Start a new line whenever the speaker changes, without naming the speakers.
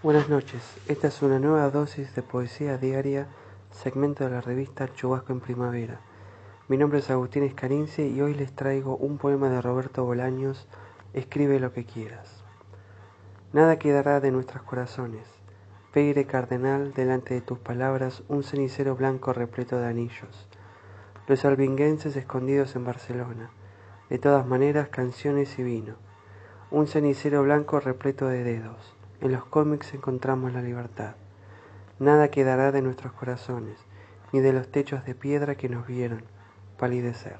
Buenas noches, esta es una nueva dosis de poesía diaria, segmento de la revista Chubasco en Primavera. Mi nombre es Agustín Escarince y hoy les traigo un poema de Roberto Bolaños, Escribe lo que quieras. Nada quedará de nuestros corazones. Peire cardenal, delante de tus palabras, un cenicero blanco repleto de anillos. Los albinguenses escondidos en Barcelona. De todas maneras, canciones y vino. Un cenicero blanco repleto de dedos en los cómics encontramos la libertad. Nada quedará de nuestros corazones, ni de los techos de piedra que nos vieron palidecer.